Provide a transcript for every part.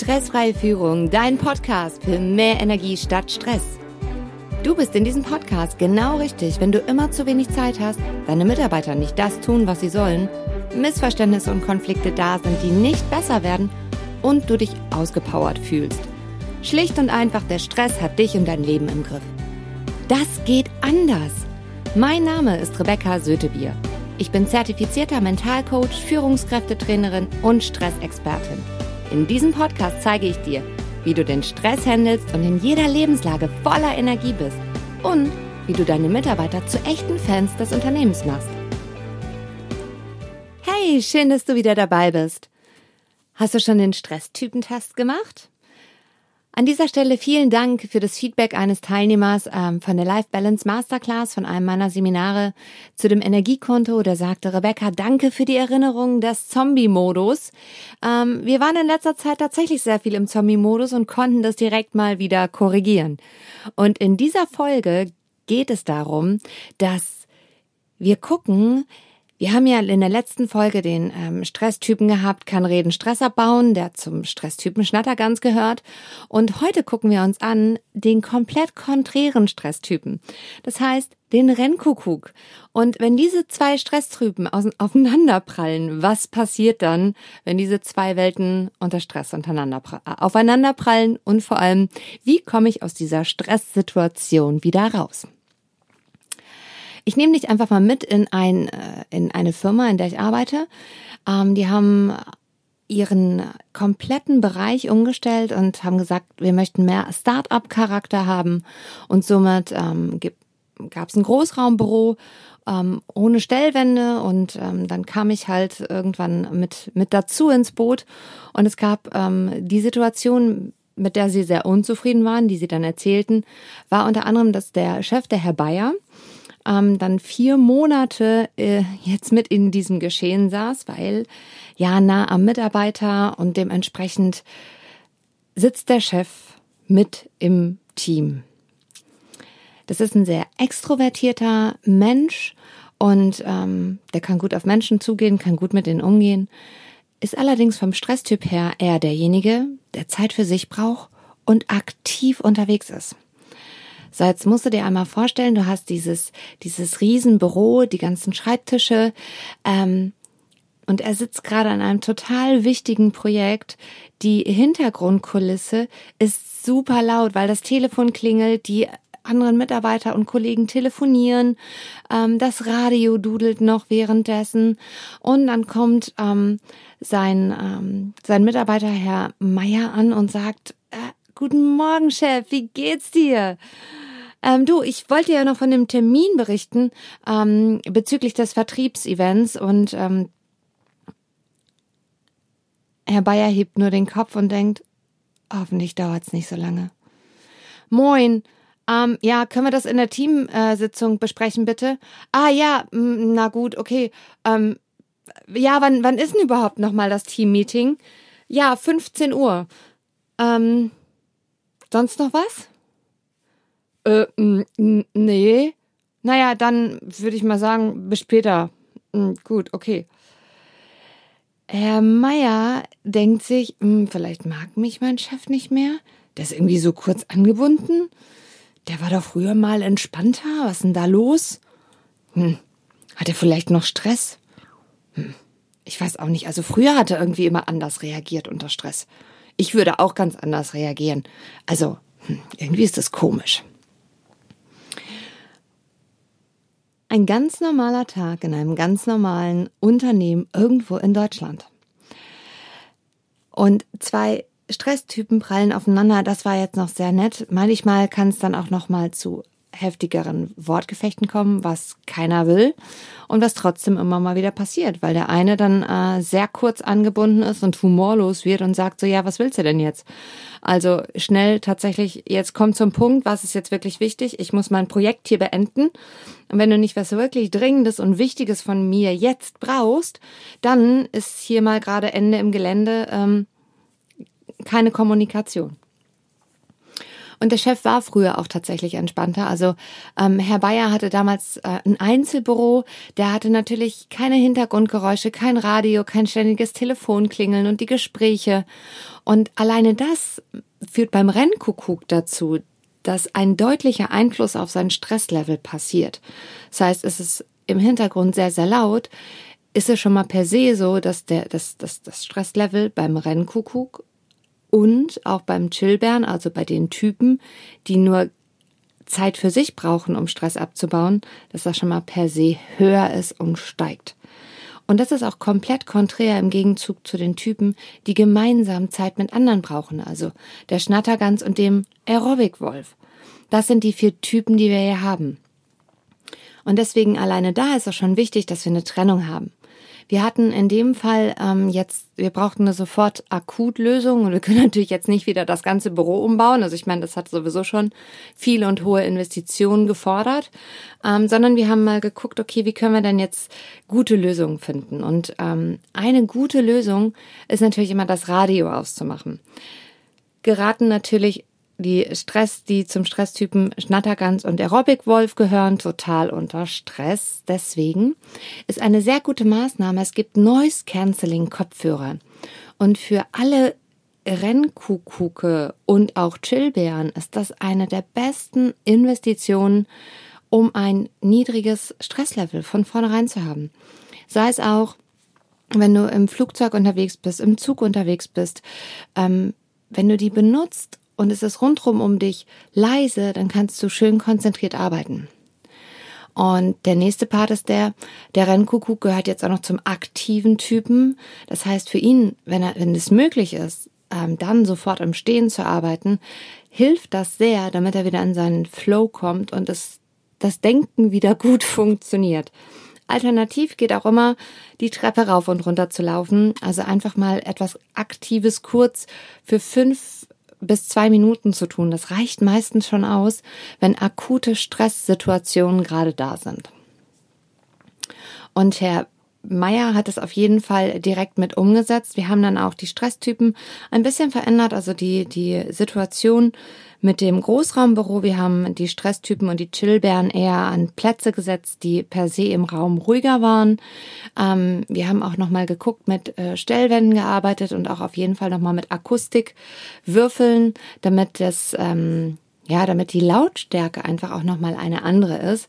Stressfreie Führung, dein Podcast für mehr Energie statt Stress. Du bist in diesem Podcast genau richtig, wenn du immer zu wenig Zeit hast, deine Mitarbeiter nicht das tun, was sie sollen, Missverständnisse und Konflikte da sind, die nicht besser werden und du dich ausgepowert fühlst. Schlicht und einfach, der Stress hat dich und dein Leben im Griff. Das geht anders. Mein Name ist Rebecca Sötebier. Ich bin zertifizierter Mentalcoach, Führungskräftetrainerin und Stressexpertin. In diesem Podcast zeige ich dir, wie du den Stress handelst und in jeder Lebenslage voller Energie bist und wie du deine Mitarbeiter zu echten Fans des Unternehmens machst. Hey, schön, dass du wieder dabei bist. Hast du schon den Stresstypentest gemacht? An dieser Stelle vielen Dank für das Feedback eines Teilnehmers ähm, von der Life Balance Masterclass von einem meiner Seminare zu dem Energiekonto. Der sagte, Rebecca, danke für die Erinnerung des Zombie-Modus. Ähm, wir waren in letzter Zeit tatsächlich sehr viel im Zombie-Modus und konnten das direkt mal wieder korrigieren. Und in dieser Folge geht es darum, dass wir gucken, wir haben ja in der letzten Folge den ähm, Stresstypen gehabt, kann reden, Stress abbauen, der zum Stresstypen Schnattergans gehört. Und heute gucken wir uns an den komplett konträren Stresstypen. Das heißt, den Rennkuckuck. Und wenn diese zwei Stresstypen aufeinanderprallen, was passiert dann, wenn diese zwei Welten unter Stress untereinander, äh, aufeinanderprallen? Und vor allem, wie komme ich aus dieser Stresssituation wieder raus? Ich nehme dich einfach mal mit in, ein, äh, in eine Firma, in der ich arbeite. Ähm, die haben ihren kompletten Bereich umgestellt und haben gesagt, wir möchten mehr Start-up-Charakter haben. Und somit ähm, gab es ein Großraumbüro ähm, ohne Stellwände und ähm, dann kam ich halt irgendwann mit, mit dazu ins Boot. Und es gab ähm, die Situation, mit der sie sehr unzufrieden waren, die sie dann erzählten, war unter anderem, dass der Chef, der Herr Bayer, ähm, dann vier Monate äh, jetzt mit in diesem Geschehen saß, weil ja nah am Mitarbeiter und dementsprechend sitzt der Chef mit im Team. Das ist ein sehr extrovertierter Mensch und ähm, der kann gut auf Menschen zugehen, kann gut mit denen umgehen, ist allerdings vom Stresstyp her eher derjenige, der Zeit für sich braucht und aktiv unterwegs ist. So, jetzt musst du dir einmal vorstellen, du hast dieses, dieses Riesenbüro, die ganzen Schreibtische, ähm, und er sitzt gerade an einem total wichtigen Projekt. Die Hintergrundkulisse ist super laut, weil das Telefon klingelt, die anderen Mitarbeiter und Kollegen telefonieren, ähm, das Radio dudelt noch währenddessen und dann kommt ähm, sein, ähm, sein Mitarbeiter Herr Meier an und sagt, Guten Morgen, Chef, wie geht's dir? Ähm, du, ich wollte ja noch von dem Termin berichten ähm, bezüglich des Vertriebsevents und ähm, Herr Bayer hebt nur den Kopf und denkt, hoffentlich dauert's nicht so lange. Moin, ähm, ja, können wir das in der Teamsitzung besprechen, bitte? Ah ja, na gut, okay. Ähm, ja, wann, wann ist denn überhaupt nochmal das Teammeeting? Ja, 15 Uhr. Ähm, sonst noch was? Äh, nee. Naja, dann würde ich mal sagen, bis später. Gut, okay. Herr Meier denkt sich, vielleicht mag mich mein Chef nicht mehr. Der ist irgendwie so kurz angebunden. Der war doch früher mal entspannter. Was ist denn da los? Hm. Hat er vielleicht noch Stress? Hm. Ich weiß auch nicht. Also früher hat er irgendwie immer anders reagiert unter Stress. Ich würde auch ganz anders reagieren. Also hm, irgendwie ist das komisch. Ein ganz normaler Tag in einem ganz normalen Unternehmen irgendwo in Deutschland. Und zwei Stresstypen prallen aufeinander. Das war jetzt noch sehr nett. Manchmal kann es dann auch noch mal zu heftigeren Wortgefechten kommen, was keiner will und was trotzdem immer mal wieder passiert, weil der eine dann äh, sehr kurz angebunden ist und humorlos wird und sagt so, ja, was willst du denn jetzt? Also schnell tatsächlich, jetzt kommt zum Punkt, was ist jetzt wirklich wichtig? Ich muss mein Projekt hier beenden. Und wenn du nicht was wirklich Dringendes und Wichtiges von mir jetzt brauchst, dann ist hier mal gerade Ende im Gelände ähm, keine Kommunikation. Und der Chef war früher auch tatsächlich entspannter. Also ähm, Herr Bayer hatte damals äh, ein Einzelbüro. Der hatte natürlich keine Hintergrundgeräusche, kein Radio, kein ständiges Telefonklingeln und die Gespräche. Und alleine das führt beim Rennkuckuck dazu, dass ein deutlicher Einfluss auf sein Stresslevel passiert. Das heißt, es ist im Hintergrund sehr, sehr laut, ist es schon mal per se so, dass der, dass, dass das Stresslevel beim Rennkuckuck und auch beim Chillbären, also bei den Typen, die nur Zeit für sich brauchen, um Stress abzubauen, dass das schon mal per se höher ist und steigt. Und das ist auch komplett konträr im Gegenzug zu den Typen, die gemeinsam Zeit mit anderen brauchen, also der Schnattergans und dem Aerobic-Wolf. Das sind die vier Typen, die wir hier haben. Und deswegen alleine da ist es schon wichtig, dass wir eine Trennung haben. Wir hatten in dem Fall ähm, jetzt, wir brauchten eine sofort Akutlösung und wir können natürlich jetzt nicht wieder das ganze Büro umbauen. Also ich meine, das hat sowieso schon viele und hohe Investitionen gefordert, ähm, sondern wir haben mal geguckt, okay, wie können wir denn jetzt gute Lösungen finden? Und ähm, eine gute Lösung ist natürlich immer das Radio auszumachen. Geraten natürlich die Stress, die zum Stresstypen Schnattergans und Aerobic Wolf gehören, total unter Stress. Deswegen ist eine sehr gute Maßnahme, es gibt Noise Cancelling Kopfhörer. Und für alle Rennkuckucke und auch Chillbären ist das eine der besten Investitionen, um ein niedriges Stresslevel von vornherein zu haben. Sei es auch, wenn du im Flugzeug unterwegs bist, im Zug unterwegs bist, ähm, wenn du die benutzt, und es ist rundrum um dich leise, dann kannst du schön konzentriert arbeiten. Und der nächste Part ist der, der Rennkuckuck gehört jetzt auch noch zum aktiven Typen. Das heißt für ihn, wenn er, wenn es möglich ist, ähm, dann sofort im Stehen zu arbeiten, hilft das sehr, damit er wieder in seinen Flow kommt und das, das Denken wieder gut funktioniert. Alternativ geht auch immer, die Treppe rauf und runter zu laufen. Also einfach mal etwas Aktives kurz für fünf bis zwei Minuten zu tun. Das reicht meistens schon aus, wenn akute Stresssituationen gerade da sind. Und Herr Meyer hat es auf jeden Fall direkt mit umgesetzt. Wir haben dann auch die Stresstypen ein bisschen verändert, also die, die Situation mit dem Großraumbüro. Wir haben die Stresstypen und die Chillbären eher an Plätze gesetzt, die per se im Raum ruhiger waren. Ähm, wir haben auch nochmal geguckt, mit äh, Stellwänden gearbeitet und auch auf jeden Fall nochmal mit Akustikwürfeln, damit das, ähm, ja, damit die Lautstärke einfach auch nochmal eine andere ist.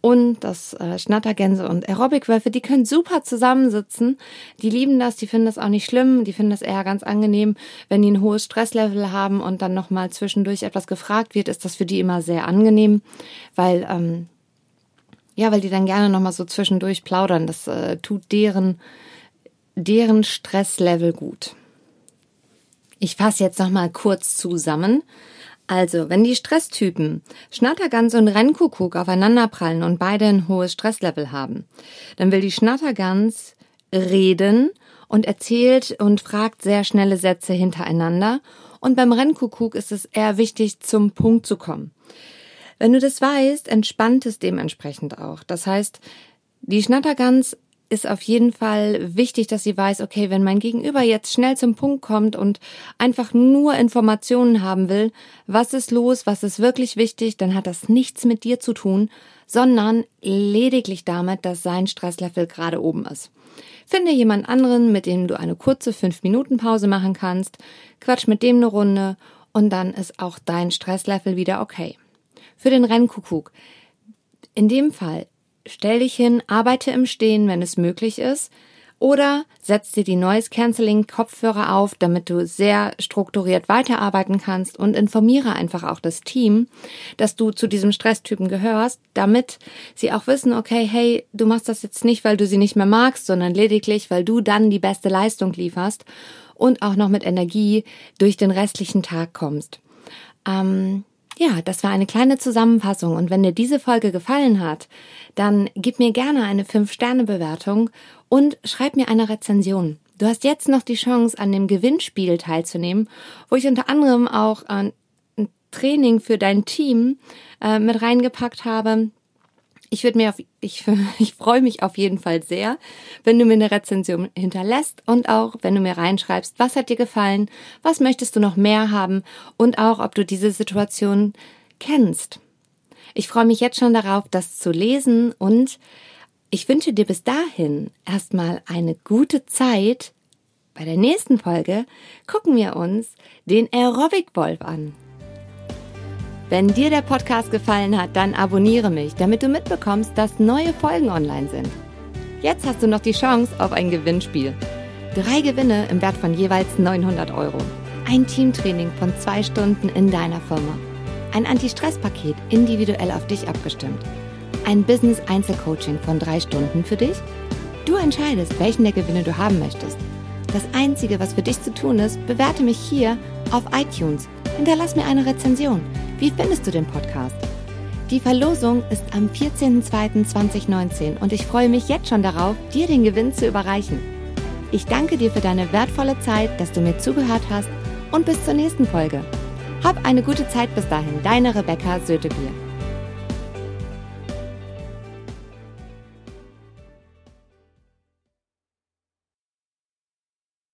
Und das äh, Schnattergänse und Aerobic-Wölfe, die können super zusammensitzen. Die lieben das, die finden das auch nicht schlimm, die finden das eher ganz angenehm, wenn die ein hohes Stresslevel haben und dann nochmal zwischendurch etwas gefragt wird, ist das für die immer sehr angenehm, weil ähm, ja, weil die dann gerne nochmal so zwischendurch plaudern. Das äh, tut deren, deren Stresslevel gut. Ich fasse jetzt nochmal kurz zusammen. Also, wenn die Stresstypen Schnattergans und Rennkuckuck aufeinanderprallen und beide ein hohes Stresslevel haben, dann will die Schnattergans reden und erzählt und fragt sehr schnelle Sätze hintereinander. Und beim Rennkuckuck ist es eher wichtig, zum Punkt zu kommen. Wenn du das weißt, entspannt es dementsprechend auch. Das heißt, die Schnattergans ist auf jeden Fall wichtig, dass sie weiß, okay, wenn mein Gegenüber jetzt schnell zum Punkt kommt und einfach nur Informationen haben will, was ist los, was ist wirklich wichtig, dann hat das nichts mit dir zu tun, sondern lediglich damit, dass sein Stresslevel gerade oben ist. Finde jemand anderen, mit dem du eine kurze 5-Minuten-Pause machen kannst, quatsch mit dem eine Runde und dann ist auch dein Stresslevel wieder okay. Für den Rennkuckuck. In dem Fall Stell dich hin, arbeite im Stehen, wenn es möglich ist. Oder setz dir die Noise Cancelling Kopfhörer auf, damit du sehr strukturiert weiterarbeiten kannst und informiere einfach auch das Team, dass du zu diesem Stresstypen gehörst, damit sie auch wissen, okay, hey, du machst das jetzt nicht, weil du sie nicht mehr magst, sondern lediglich, weil du dann die beste Leistung lieferst und auch noch mit Energie durch den restlichen Tag kommst. Ähm, ja, das war eine kleine Zusammenfassung und wenn dir diese Folge gefallen hat, dann gib mir gerne eine 5-Sterne-Bewertung und schreib mir eine Rezension. Du hast jetzt noch die Chance, an dem Gewinnspiel teilzunehmen, wo ich unter anderem auch ein Training für dein Team äh, mit reingepackt habe. Ich würde mir auf, ich, ich freue mich auf jeden Fall sehr, wenn du mir eine Rezension hinterlässt und auch, wenn du mir reinschreibst, was hat dir gefallen, was möchtest du noch mehr haben und auch, ob du diese Situation kennst. Ich freue mich jetzt schon darauf, das zu lesen und ich wünsche dir bis dahin erstmal eine gute Zeit. Bei der nächsten Folge gucken wir uns den Aerobic Wolf an. Wenn dir der Podcast gefallen hat, dann abonniere mich, damit du mitbekommst, dass neue Folgen online sind. Jetzt hast du noch die Chance auf ein Gewinnspiel. Drei Gewinne im Wert von jeweils 900 Euro. Ein Teamtraining von zwei Stunden in deiner Firma. Ein Anti-Stress-Paket individuell auf dich abgestimmt. Ein Business-Einzelcoaching von drei Stunden für dich. Du entscheidest, welchen der Gewinne du haben möchtest. Das Einzige, was für dich zu tun ist, bewerte mich hier auf iTunes. Hinterlass mir eine Rezension. Wie findest du den Podcast? Die Verlosung ist am 14.02.2019 und ich freue mich jetzt schon darauf, dir den Gewinn zu überreichen. Ich danke dir für deine wertvolle Zeit, dass du mir zugehört hast und bis zur nächsten Folge. Hab eine gute Zeit bis dahin, deine Rebecca Sötebier.